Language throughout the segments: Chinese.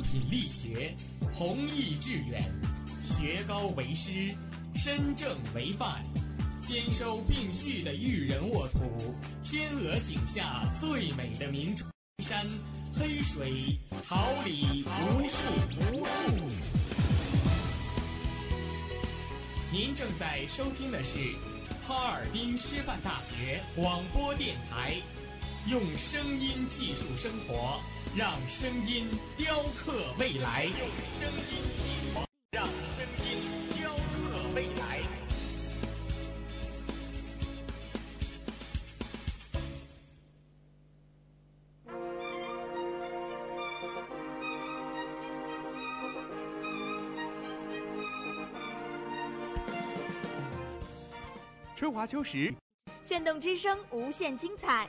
品力学，弘毅致远，学高为师，身正为范，兼收并蓄的育人沃土，天鹅颈下最美的名山，黑水桃李无数无数。您正在收听的是哈尔滨师范大学广播电台，用声音技术生活。让声音雕刻未来，用声音技术让声音雕刻未来。春华秋实，炫动之声，无限精彩。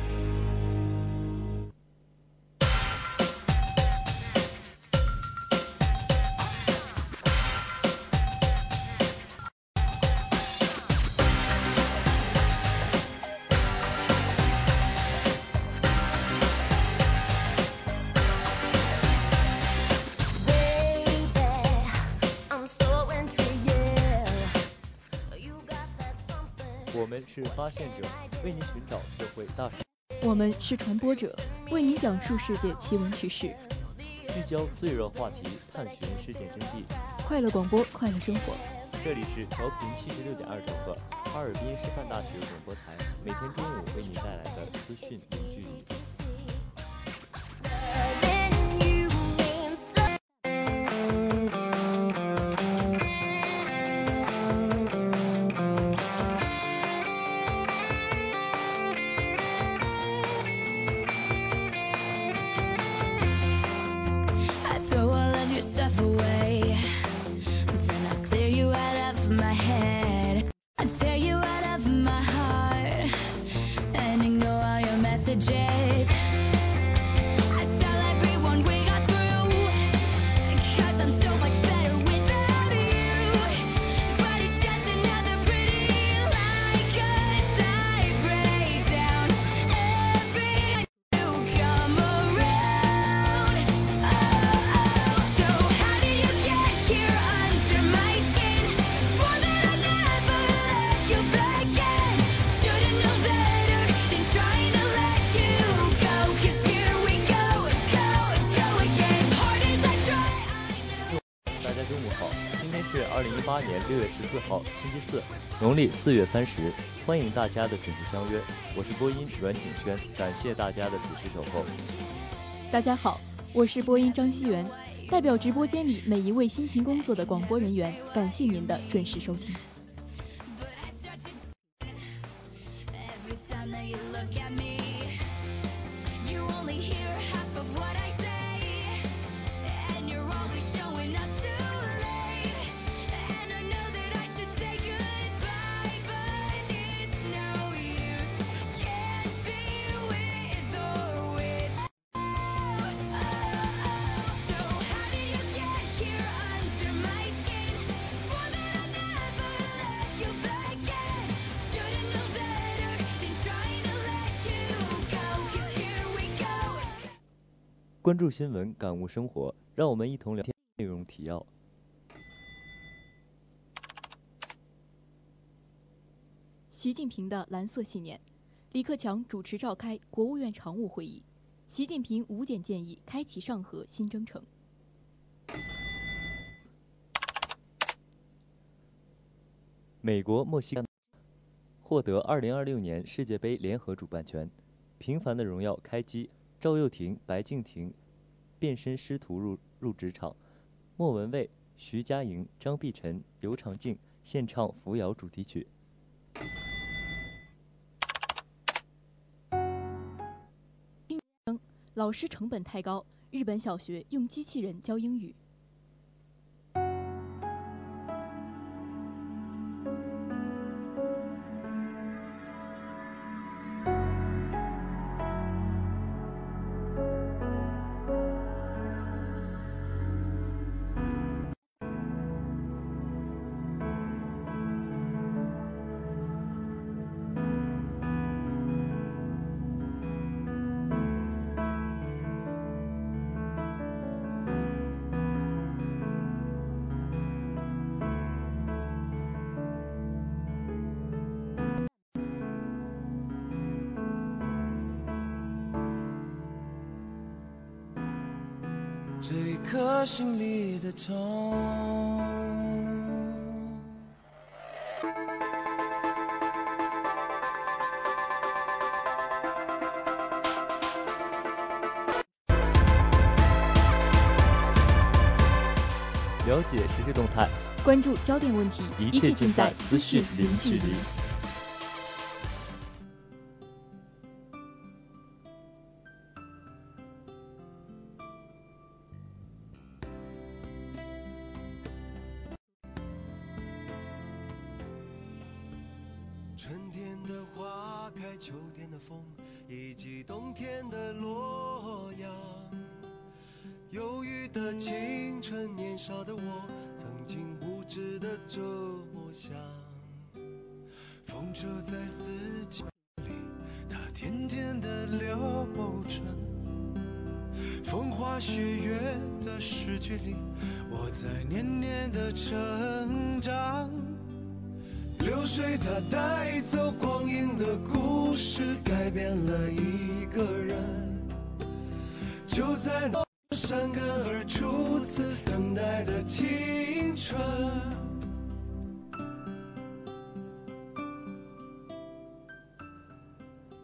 为您寻找社会大事；我们是传播者，为您讲述世界奇闻趣事；聚焦最热话题，探寻事件真谛。快乐广播，快乐生活。这里是调频七十六点二兆赫，哈尔滨师范大学广播台，每天中午为您带来的资讯零距离。年六月十四号，星期四，农历四月三十，欢迎大家的准时相约。我是播音阮景轩，感谢大家的准时守候。大家好，我是播音张希元，代表直播间里每一位辛勤工作的广播人员，感谢您的准时收听。关注新闻，感悟生活，让我们一同聊天。内容提要：习近平的蓝色信念，李克强主持召开国务院常务会议，习近平五点建议开启上合新征程。美国、墨西哥获得2026年世界杯联合主办权。平凡的荣耀开机，赵又廷、白敬亭变身师徒入入职场，莫文蔚、徐佳莹、张碧晨、刘长静献唱《扶摇》主题曲。老师成本太高，日本小学用机器人教英语。这颗心里的痛。了解实时动态，关注焦点问题，一切尽在资讯零距离。变了一个人。就在那山根而初次等待的青春。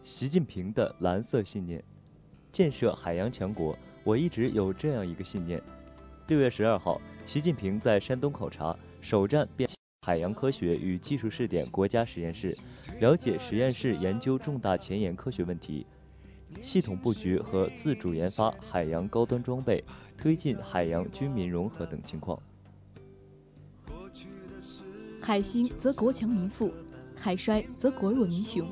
习近平的蓝色信念，建设海洋强国。我一直有这样一个信念。六月十二号，习近平在山东考察，首站便。海洋科学与技术试点国家实验室，了解实验室研究重大前沿科学问题，系统布局和自主研发海洋高端装备，推进海洋军民融合等情况。海兴则国强民富，海衰则国弱民穷。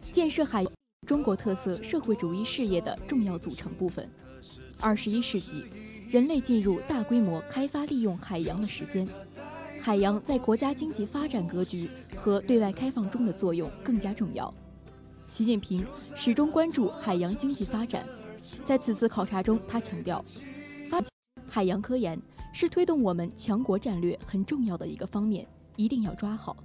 建设海中国特色社会主义事业的重要组成部分。二十一世纪，人类进入大规模开发利用海洋的时间。海洋在国家经济发展格局和对外开放中的作用更加重要。习近平始终关注海洋经济发展，在此次考察中，他强调，发海洋科研是推动我们强国战略很重要的一个方面，一定要抓好。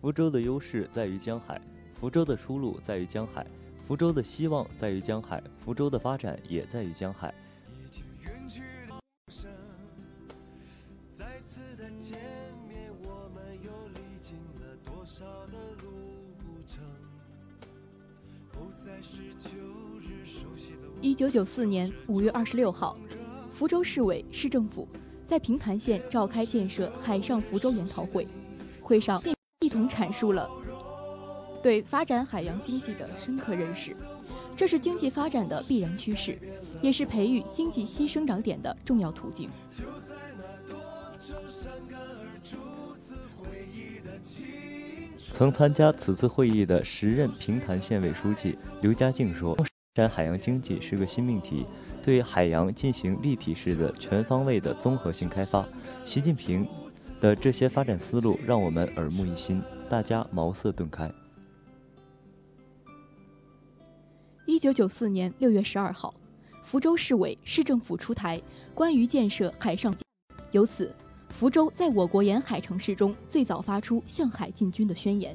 福州的优势在于江海，福州的出路在于江海，福州的希望在于江海，福州的发展也在于江海。九九四年五月二十六号，福州市委市政府在平潭县召开建设海上福州研讨会，会上一同阐述了对发展海洋经济的深刻认识。这是经济发展的必然趋势，也是培育经济新生长点的重要途径。曾参加此次会议的时任平潭县委书记刘家静说：“发展海洋经济是个新命题，对海洋进行立体式的、全方位的综合性开发。习近平的这些发展思路让我们耳目一新，大家茅塞顿开。”一九九四年六月十二号，福州市委市政府出台关于建设海上，由此。福州在我国沿海城市中最早发出向海进军的宣言。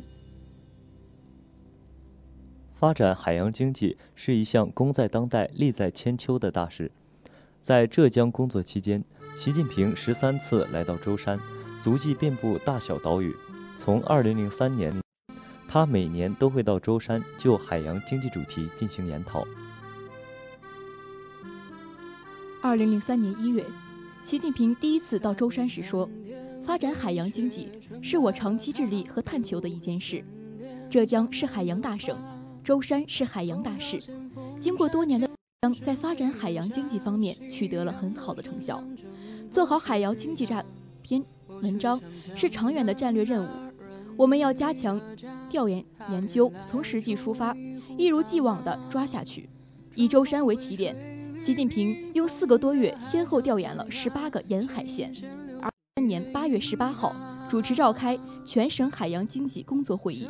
发展海洋经济是一项功在当代、利在千秋的大事。在浙江工作期间，习近平十三次来到舟山，足迹遍布大小岛屿。从二零零三年，他每年都会到舟山就海洋经济主题进行研讨。二零零三年一月，习近平第一次到舟山时说：“发展海洋经济是我长期致力和探求的一件事。浙江是海洋大省，舟山是海洋大市。经过多年的在发展海洋经济方面取得了很好的成效。做好海洋经济战篇文章是长远的战略任务。”我们要加强调研研究，从实际出发，一如既往地抓下去。以舟山为起点，习近平用四个多月，先后调研了十八个沿海县。二三年八月十八号，主持召开全省海洋经济工作会议，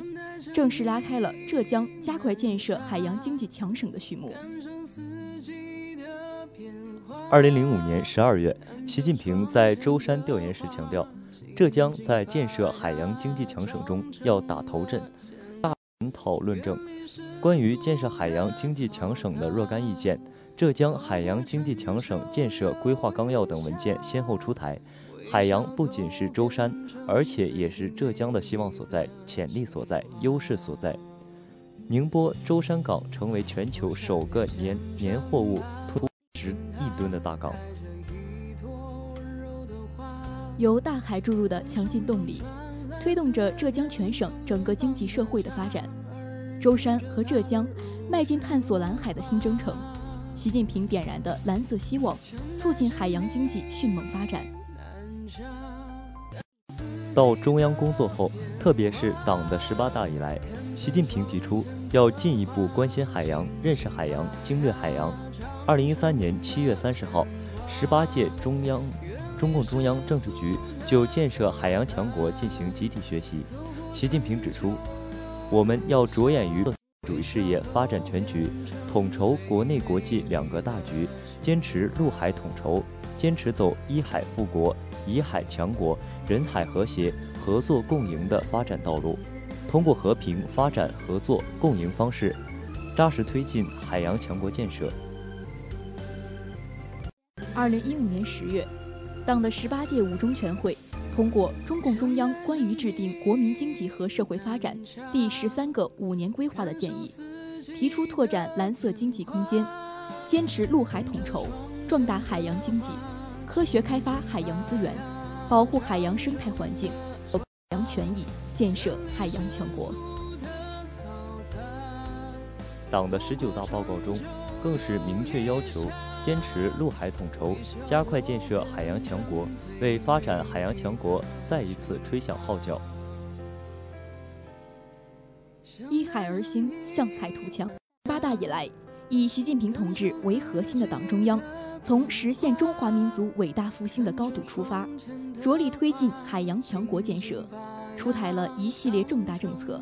正式拉开了浙江加快建设海洋经济强省的序幕。二零零五年十二月，习近平在舟山调研时强调。浙江在建设海洋经济强省中要打头阵。大研讨论证，关于建设海洋经济强省的若干意见，浙江海洋经济强省建设规划纲要等文件先后出台。海洋不仅是舟山，而且也是浙江的希望所在、潜力所在、优势所在。宁波舟山港成为全球首个年年货物突十亿吨的大港。由大海注入的强劲动力，推动着浙江全省整个经济社会的发展。舟山和浙江迈进探索蓝海的新征程，习近平点燃的蓝色希望，促进海洋经济迅猛发展。到中央工作后，特别是党的十八大以来，习近平提出要进一步关心海洋、认识海洋、经略海洋。二零一三年七月三十号，十八届中央。中共中央政治局就建设海洋强国进行集体学习。习近平指出，我们要着眼于主义事业发展全局，统筹国内国际两个大局，坚持陆海统筹，坚持走依海富国、以海强国、人海和谐、合作共赢的发展道路，通过和平发展、合作共赢方式，扎实推进海洋强国建设。二零一五年十月。党的十八届五中全会通过中共中央关于制定国民经济和社会发展第十三个五年规划的建议，提出拓展蓝色经济空间，坚持陆海统筹，壮大海洋经济，科学开发海洋资源，保护海洋生态环境，海洋权益，建设海洋强国。党的十九大报告中，更是明确要求。坚持陆海统筹，加快建设海洋强国，为发展海洋强国再一次吹响号角。依海而兴，向海图强。八大以来，以习近平同志为核心的党中央，从实现中华民族伟大复兴的高度出发，着力推进海洋强国建设，出台了一系列重大政策，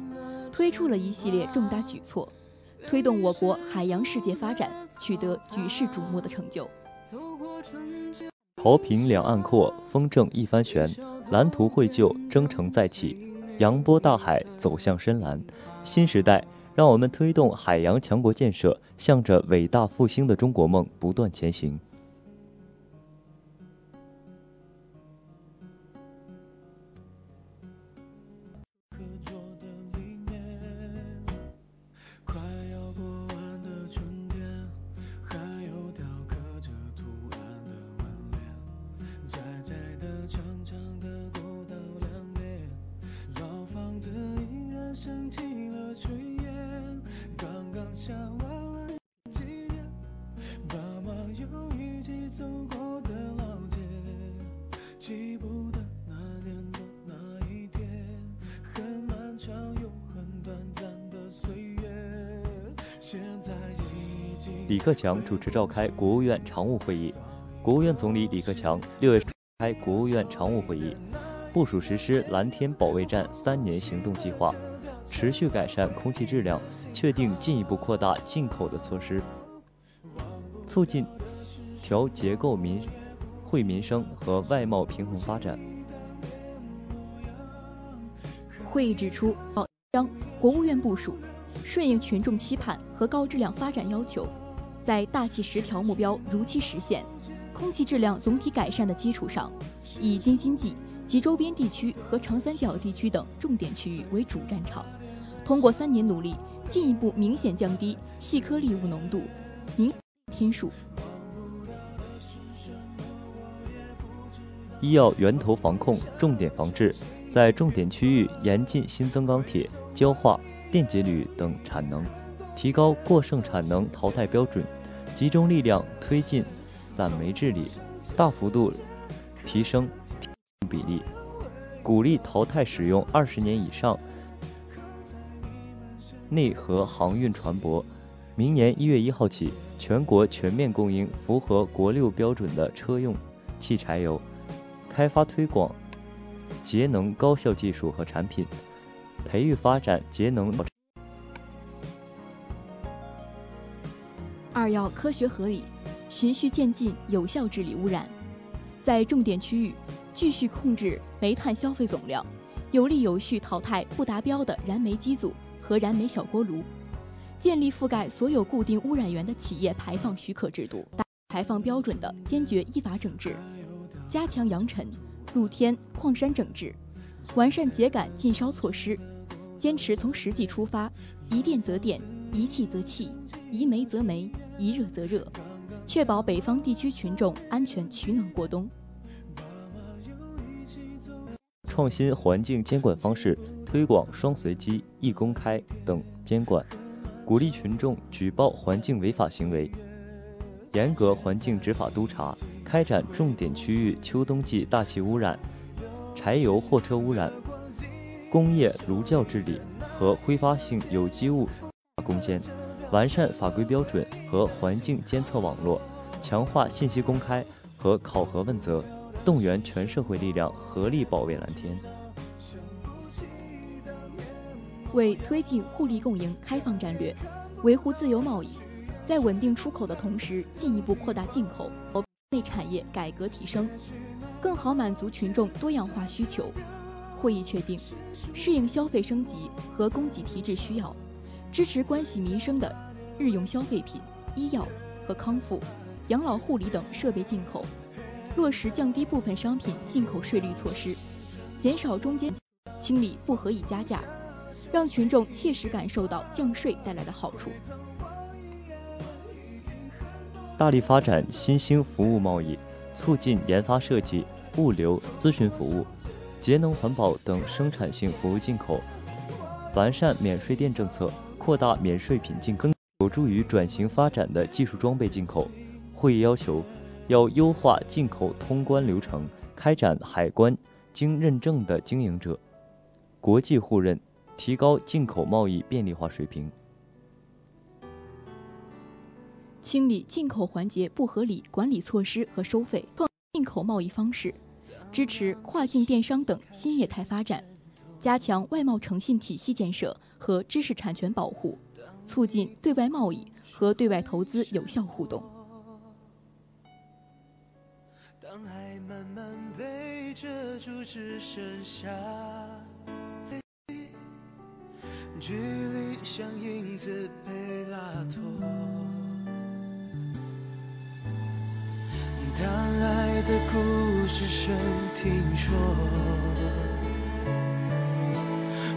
推出了一系列重大举措。推动我国海洋世界发展取得举世瞩目的成就。潮平两岸阔，风正一帆悬，蓝图绘就，征程再起，扬波大海，走向深蓝。新时代，让我们推动海洋强国建设，向着伟大复兴的中国梦不断前行。克强主持召开国务院常务会议，国务院总理李克强六月开国务院常务会议，部署实施蓝天保卫战三年行动计划，持续改善空气质量，确定进一步扩大进口的措施，促进调结构民惠民生和外贸平衡发展。会议指出，将国务院部署，顺应群众期盼和高质量发展要求。在大气十条目标如期实现、空气质量总体改善的基础上，以京津冀及周边地区和长三角地区等重点区域为主战场，通过三年努力，进一步明显降低细颗粒物浓度，明天数。医药源头防控重点防治，在重点区域严禁新增钢铁、焦化、电解铝等产能，提高过剩产能淘汰标准，集中力量推进散煤治理，大幅度提升比例，鼓励淘汰使用二十年以上内河航运船舶。明年一月一号起，全国全面供应符合国六标准的车用汽柴油。开发推广节能高效技术和产品，培育发展节能。要科学合理、循序渐进、有效治理污染，在重点区域继续控制煤炭消费总量，有力有序淘汰不达标的燃煤机组和燃煤小锅炉，建立覆盖所有固定污染源的企业排放许可制度，排放标准的坚决依法整治。加强扬尘、露天、矿山整治，完善秸秆禁烧措施，坚持从实际出发，宜电则电，宜气则气，宜煤则煤，宜热则热，确保北方地区群众安全取暖过冬。创新环境监管方式，推广双随机、一公开等监管，鼓励群众举报环境违法行为，严格环境执法督查。开展重点区域秋冬季大气污染、柴油货车污染、工业炉灶治理和挥发性有机物攻坚，完善法规标准和环境监测网络，强化信息公开和考核问责，动员全社会力量合力保卫蓝天。为推进互利共赢开放战略，维护自由贸易，在稳定出口的同时，进一步扩大进口。内产业改革提升，更好满足群众多样化需求。会议确定，适应消费升级和供给提质需要，支持关系民生的日用消费品、医药和康复、养老护理等设备进口，落实降低部分商品进口税率措施，减少中间，清理不合理加价，让群众切实感受到降税带来的好处。大力发展新兴服务贸易，促进研发设计、物流、咨询服务、节能环保等生产性服务进口，完善免税店政策，扩大免税品进更，助于转型发展的技术装备进口。会议要求，要优化进口通关流程，开展海关经认证的经营者国际互认，提高进口贸易便利化水平。清理进口环节不合理管理措施和收费，创进口贸易方式，支持跨境电商等新业态发展，加强外贸诚信体系建设和知识产权保护，促进对外贸易和对外投资有效互动。当爱慢慢被遮住，只剩下距离像影子被拉脱。当爱的故事声听说，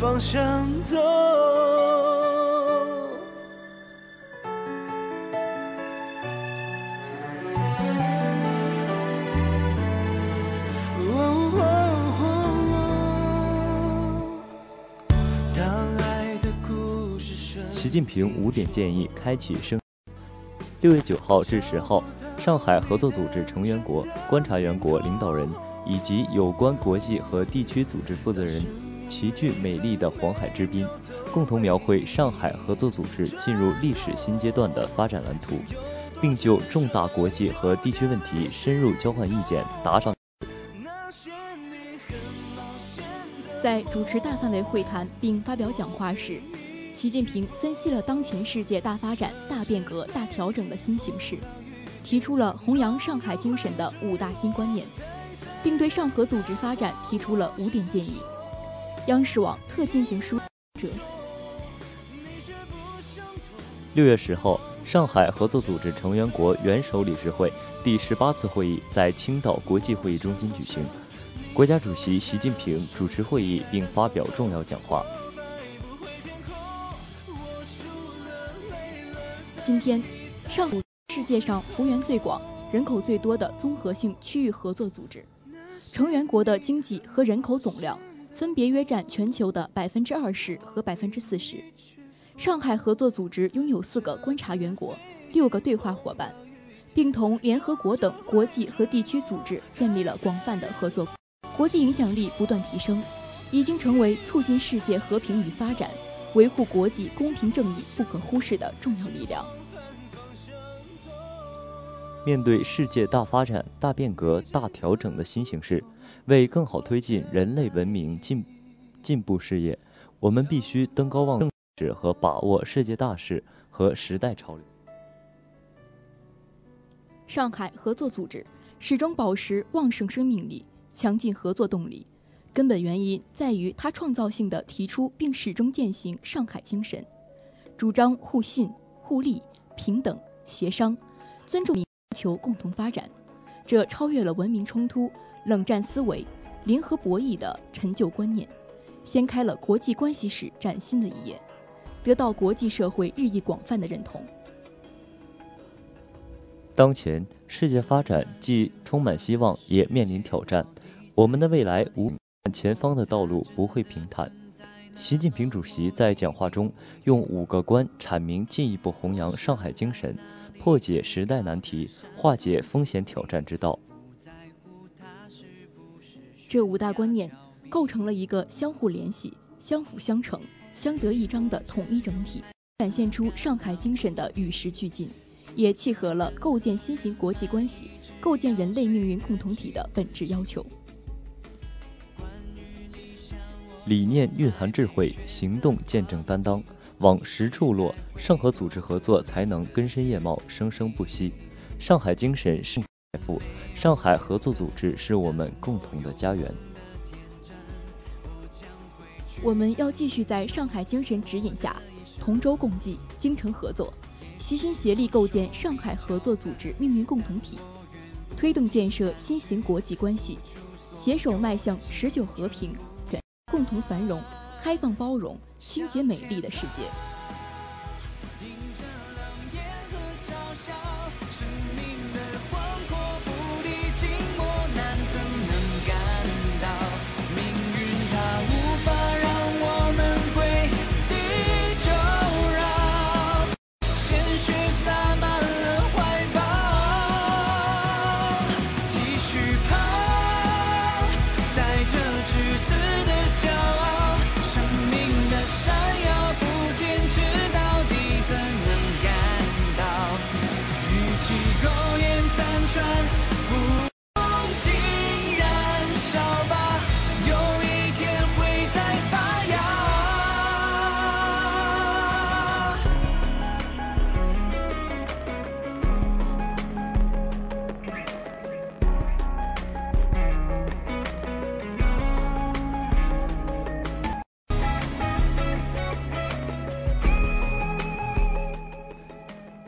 方向走。习近平五点建议开启生。六月九号至十号，上海合作组织成员国、观察员国领导人以及有关国际和地区组织负责人齐聚美丽的黄海之滨，共同描绘上海合作组织进入历史新阶段的发展蓝图，并就重大国际和地区问题深入交换意见，达成。在主持大范围会谈并发表讲话时，习近平分析了当前世界大发展、大变革、大调整的新形势，提出了弘扬上海精神的五大新观念，并对上合组织发展提出了五点建议。央视网特进行书者。六月十号，上海合作组织成员国元首理事会第十八次会议在青岛国际会议中心举行。国家主席习近平主持会议并发表重要讲话。今天，上海世界上幅员最广、人口最多的综合性区域合作组织，成员国的经济和人口总量分别约占全球的百分之二十和百分之四十。上海合作组织拥有四个观察员国、六个对话伙伴，并同联合国等国际和地区组织建立了广泛的合作。国际影响力不断提升，已经成为促进世界和平与发展、维护国际公平正义不可忽视的重要力量。面对世界大发展、大变革、大调整的新形势，为更好推进人类文明进进步事业，我们必须登高望重和把握世界大势和时代潮流。上海合作组织始终保持旺盛生命力。强劲合作动力，根本原因在于它创造性的提出并始终践行上海精神，主张互信、互利、平等、协商，尊重求共同发展。这超越了文明冲突、冷战思维、零和博弈的陈旧观念，掀开了国际关系史崭新的一页，得到国际社会日益广泛的认同。当前世界发展既充满希望，也面临挑战。我们的未来无前方的道路不会平坦。习近平主席在讲话中用五个观阐明进一步弘扬上海精神，破解时代难题，化解风险挑战之道。这五大观念构成了一个相互联系、相辅相成、相得益彰的统一整体，展现出上海精神的与时俱进，也契合了构建新型国际关系、构建人类命运共同体的本质要求。理念蕴含智慧，行动见证担当，往实处落，上合组织合作才能根深叶茂，生生不息。上海精神是财富，上海合作组织是我们共同的家园。我们要继续在上海精神指引下，同舟共济，精诚合作，齐心协力构建上海合作组织命运共同体，推动建设新型国际关系，携手迈向持久和平。共同繁荣、开放包容、清洁美丽的世界。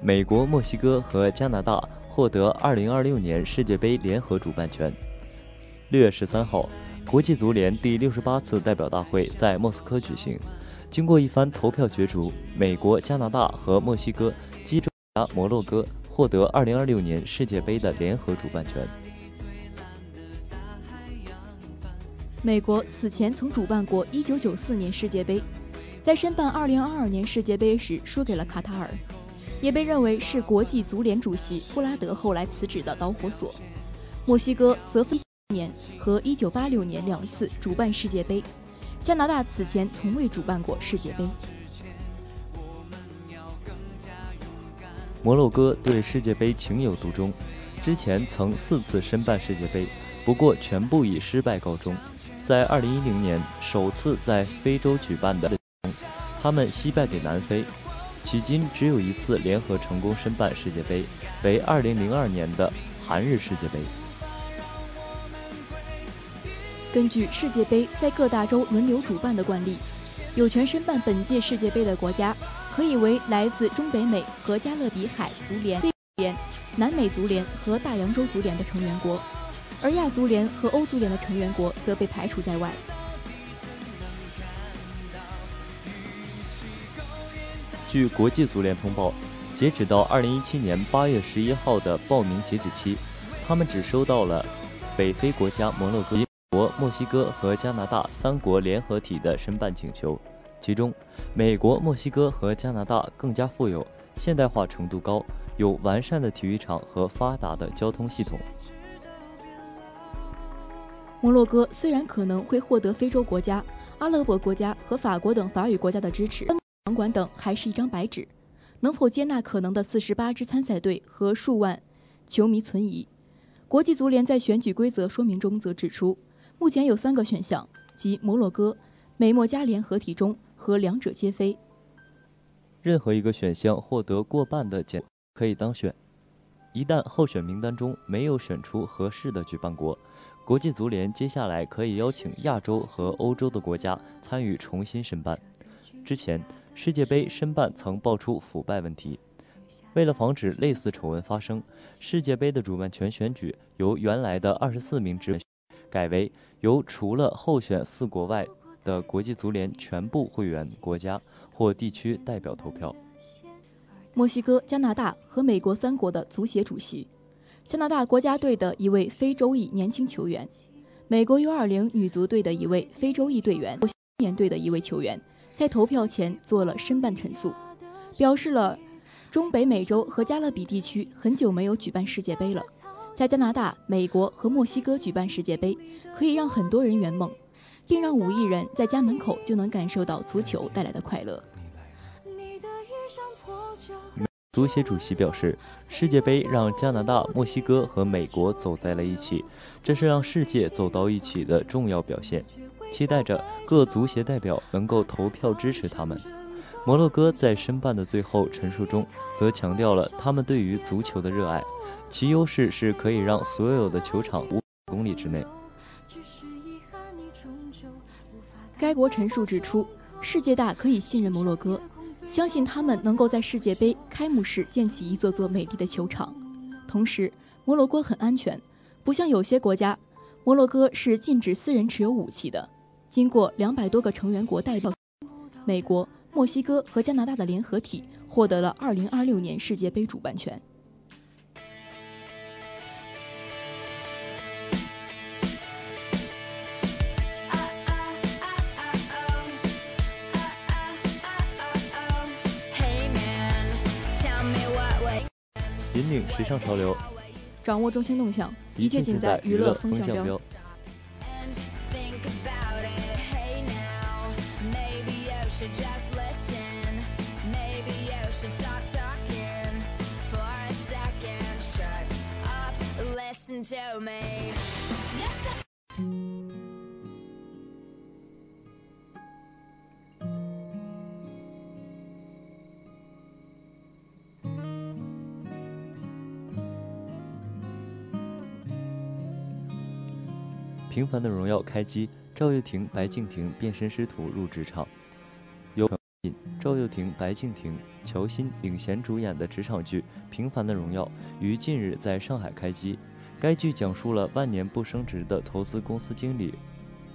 美国、墨西哥和加拿大获得2026年世界杯联合主办权。六月十三号，国际足联第六十八次代表大会在莫斯科举行。经过一番投票角逐，美国、加拿大和墨西哥击中摩洛哥，获得2026年世界杯的联合主办权。美国此前曾主办过1994年世界杯，在申办2022年世界杯时输给了卡塔尔。也被认为是国际足联主席布拉德后来辞职的导火索。墨西哥则分年和1986年两次主办世界杯，加拿大此前从未主办过世界杯。摩洛哥对世界杯情有独钟，之前曾四次申办世界杯，不过全部以失败告终。在2010年首次在非洲举办的，他们惜败给南非。迄今只有一次联合成功申办世界杯，为2002年的韩日世界杯。根据世界杯在各大洲轮流主办的惯例，有权申办本届世界杯的国家可以为来自中北美和加勒比海足联、联、南美足联和大洋洲足联的成员国，而亚足联和欧足联的成员国则被排除在外。据国际足联通报，截止到2017年8月11号的报名截止期，他们只收到了北非国家摩洛哥。国、墨西哥和加拿大三国联合体的申办请求，其中，美国、墨西哥和加拿大更加富有、现代化程度高、有完善的体育场和发达的交通系统。摩洛哥虽然可能会获得非洲国家、阿拉伯国家和法国等法语国家的支持，场馆等还是一张白纸，能否接纳可能的四十八支参赛队和数万球迷存疑。国际足联在选举规则说明中则指出。目前有三个选项，即摩洛哥、美墨加联合体中和两者皆非。任何一个选项获得过半的奖可以当选。一旦候选名单中没有选出合适的举办国，国际足联接下来可以邀请亚洲和欧洲的国家参与重新申办。之前世界杯申办曾爆出腐败问题，为了防止类似丑闻发生，世界杯的主办权选举由原来的二十四名职改为。由除了候选四国外的国际足联全部会员国家或地区代表投票。墨西哥、加拿大和美国三国的足协主席，加拿大国家队的一位非洲裔年轻球员，美国 U20 女足队的一位非洲裔队员，青年队的一位球员，在投票前做了申办陈述，表示了中北美洲和加勒比地区很久没有举办世界杯了。在加拿大、美国和墨西哥举办世界杯，可以让很多人圆梦，并让五亿人在家门口就能感受到足球带来的快乐。足协主席表示，世界杯让加拿大、墨西哥和美国走在了一起，这是让世界走到一起的重要表现。期待着各足协代表能够投票支持他们。摩洛哥在申办的最后陈述中，则强调了他们对于足球的热爱。其优势是可以让所有的球场五公里之内。该国陈述指出，世界大可以信任摩洛哥，相信他们能够在世界杯开幕式建起一座座美丽的球场。同时，摩洛哥很安全，不像有些国家，摩洛哥是禁止私人持有武器的。经过两百多个成员国代表，美国、墨西哥和加拿大的联合体获得了2026年世界杯主办权。引领时尚潮流，掌握中心动向，一切尽在娱乐风向标。《平凡的荣耀》开机，赵又廷、白敬亭变身师徒入职场。赵又廷、白敬亭、乔欣领衔主演的职场剧《平凡的荣耀》于近日在上海开机。该剧讲述了万年不升职的投资公司经理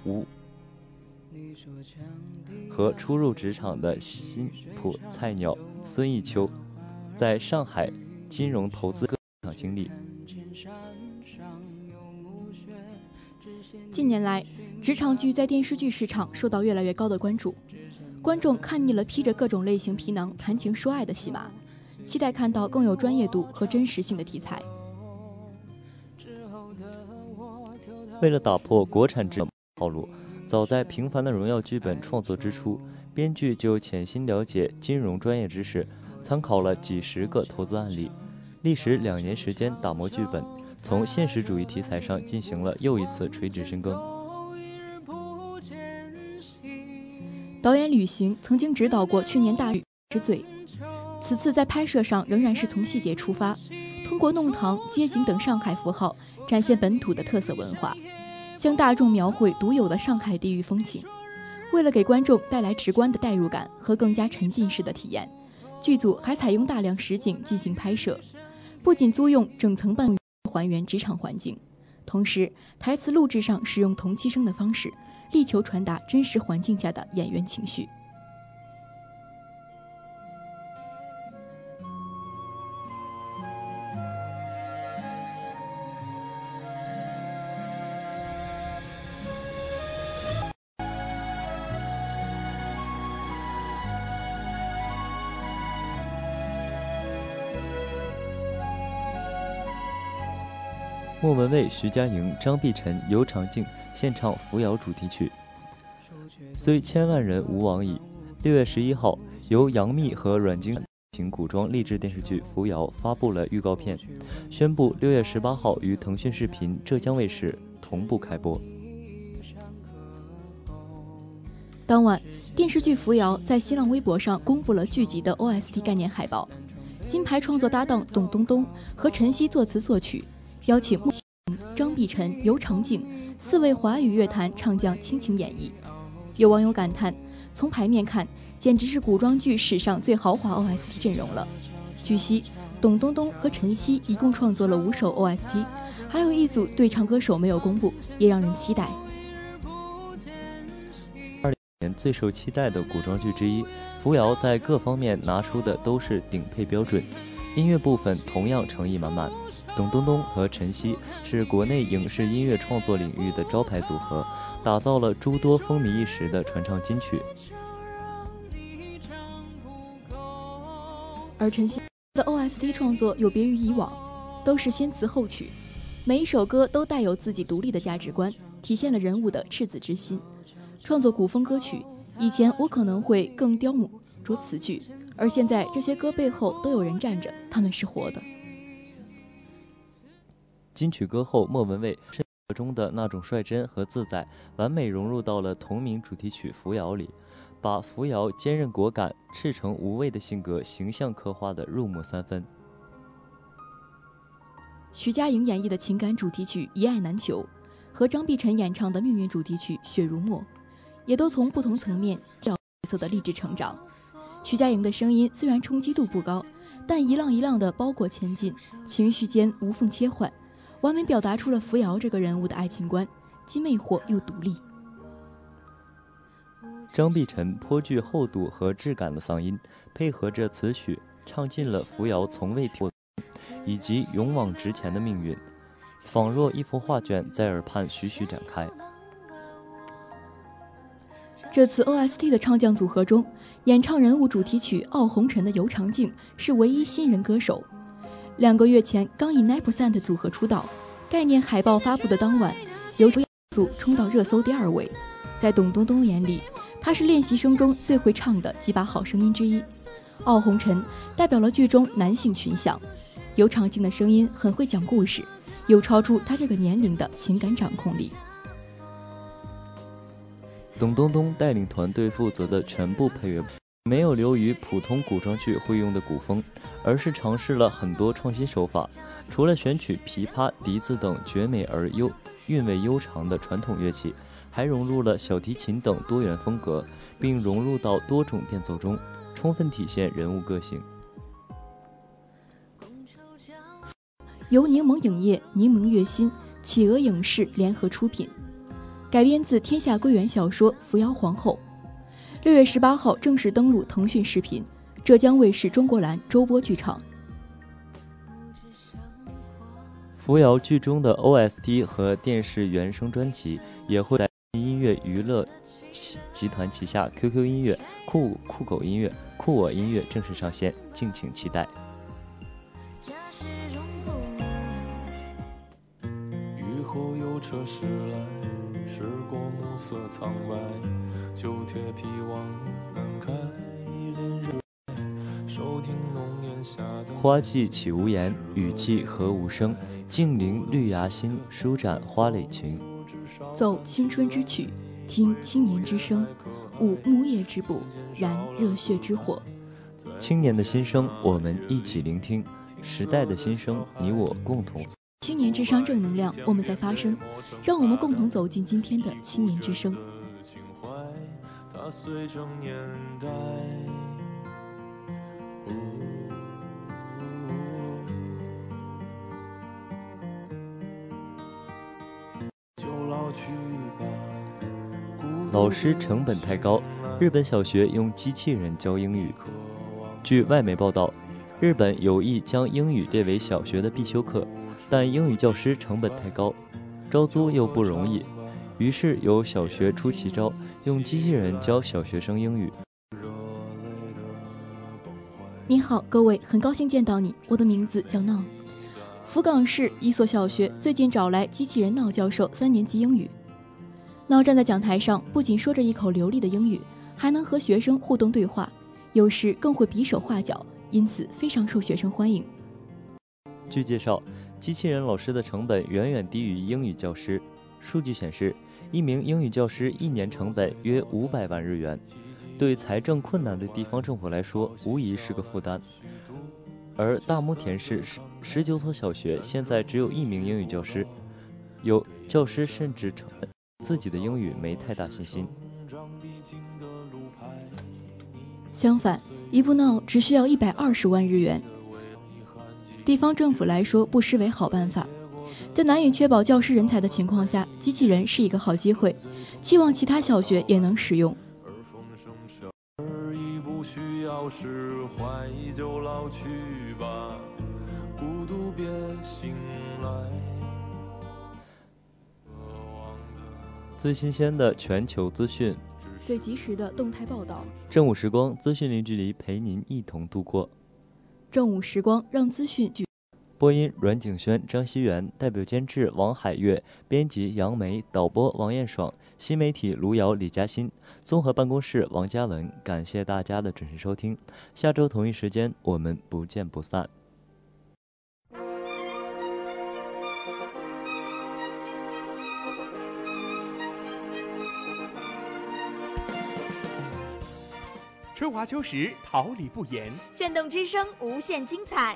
吴和初入职场的新普菜鸟孙艺秋在上海金融投资各场经历。近年来，职场剧在电视剧市场受到越来越高的关注，观众看腻了披着各种类型皮囊谈情说爱的戏码，期待看到更有专业度和真实性的题材。为了打破国产剧套路，早在《平凡的荣耀》剧本创作之初，编剧就潜心了解金融专业知识，参考了几十个投资案例，历时两年时间打磨剧本，从现实主义题材上进行了又一次垂直深耕。导演吕行曾经指导过去年大雨之罪，此次在拍摄上仍然是从细节出发，通过弄堂、街景等上海符号，展现本土的特色文化。向大众描绘独有的上海地域风情，为了给观众带来直观的代入感和更加沉浸式的体验，剧组还采用大量实景进行拍摄，不仅租用整层半还原职场环境，同时台词录制上使用同期声的方式，力求传达真实环境下的演员情绪。莫文蔚、徐佳莹、张碧晨、尤长靖献唱《扶摇》主题曲。虽千万人吾往矣。六月十一号，由杨幂和阮经天古装励志电视剧《扶摇》发布了预告片，宣布六月十八号于腾讯视频、浙江卫视同步开播。当晚，电视剧《扶摇》在新浪微博上公布了剧集的 OST 概念海报，金牌创作搭档董冬冬和陈曦作词作曲。邀请张碧晨、尤长景四位华语乐坛唱将倾情演绎。有网友感叹：“从牌面看，简直是古装剧史上最豪华 OST 阵容了。”据悉，董冬冬和陈曦一共创作了五首 OST，还有一组对唱歌手没有公布，也让人期待。二零年最受期待的古装剧之一，《扶摇》在各方面拿出的都是顶配标准，音乐部分同样诚意满满。董冬冬和陈曦是国内影视音乐创作领域的招牌组合，打造了诸多风靡一时的传唱金曲。而陈曦的 OST 创作有别于以往，都是先词后曲，每一首歌都带有自己独立的价值观，体现了人物的赤子之心。创作古风歌曲，以前我可能会更雕琢词句，而现在这些歌背后都有人站着，他们是活的。金曲歌后莫文蔚生活中的那种率真和自在，完美融入到了同名主题曲《扶摇》里，把扶摇坚韧果敢、赤诚无畏的性格形象刻画的入木三分。徐佳莹演绎的情感主题曲《一爱难求》，和张碧晨演唱的命运主题曲《雪如墨》，也都从不同层面角色的励志成长。徐佳莹的声音虽然冲击度不高，但一浪一浪的包裹前进，情绪间无缝切换。完美表达出了扶摇这个人物的爱情观，既魅惑又独立。张碧晨颇具厚度和质感的嗓音，配合着词曲，唱尽了扶摇从未停以及勇往直前的命运，仿若一幅画卷在耳畔徐徐展开。这次 OST 的唱将组合中，演唱人物主题曲《傲红尘》的尤长靖是唯一新人歌手。两个月前刚以 nine percent 组合出道，概念海报发布的当晚，由组冲到热搜第二位。在董冬冬眼里，他是练习生中最会唱的几把好声音之一。傲红尘代表了剧中男性群像，尤长靖的声音很会讲故事，有超出他这个年龄的情感掌控力。董冬冬带领团队负责的全部配乐。没有流于普通古装剧会用的古风，而是尝试了很多创新手法。除了选取琵琶、笛子等绝美而优、韵味悠长的传统乐器，还融入了小提琴等多元风格，并融入到多种变奏中，充分体现人物个性。由柠檬影业、柠檬月心、企鹅影视联合出品，改编自天下归元小说《扶摇皇后》。六月十八号正式登陆腾讯视频、浙江卫视中国蓝周播剧场。扶摇剧中的 OST 和电视原声专辑也会在音乐娱乐集集团旗下 QQ 音乐、酷酷狗音乐、酷我音乐正式上线，敬请期待。雨后有车驶来。驶过暮色苍白，旧铁皮往南开，恋人收听浓烟下的花季起无言，雨季何无声。静聆绿芽心，舒展花蕾情。奏青春之曲，听青年之声，舞木叶之步，燃热血之火。青年的心声，我们一起聆听；时代的心声，你我共同。青年智商正能量，我们在发声，让我们共同走进今天的青年之声。情怀，它随着年代。老师成本太高，日本小学用机器人教英语。据外媒报道，日本有意将英语列为小学的必修课，但英语教师成本太高，招租又不容易，于是有小学出奇招，用机器人教小学生英语。你好，各位，很高兴见到你，我的名字叫闹。福冈市一所小学最近找来机器人闹教授三年级英语。闹站在讲台上，不仅说着一口流利的英语，还能和学生互动对话，有时更会比手画脚，因此非常受学生欢迎。据介绍，机器人老师的成本远远低于英语教师。数据显示，一名英语教师一年成本约五百万日元，对财政困难的地方政府来说，无疑是个负担。而大牟田市十十九所小学现在只有一名英语教师，有教师甚至承认自己的英语没太大信心。相反，一部闹只需要一百二十万日元，地方政府来说不失为好办法。在难以确保教师人才的情况下，机器人是一个好机会，期望其他小学也能使用。最新鲜的全球资讯，最及时的动态报道。正午时光，资讯零距离，陪您一同度过。正午时光，让资讯聚。播音：阮景轩、张希元，代表监制：王海月，编辑：杨梅，导播：王艳爽，新媒体：卢瑶、李嘉欣，综合办公室：王嘉文。感谢大家的准时收听，下周同一时间我们不见不散。春华秋实，桃李不言。炫动之声，无限精彩。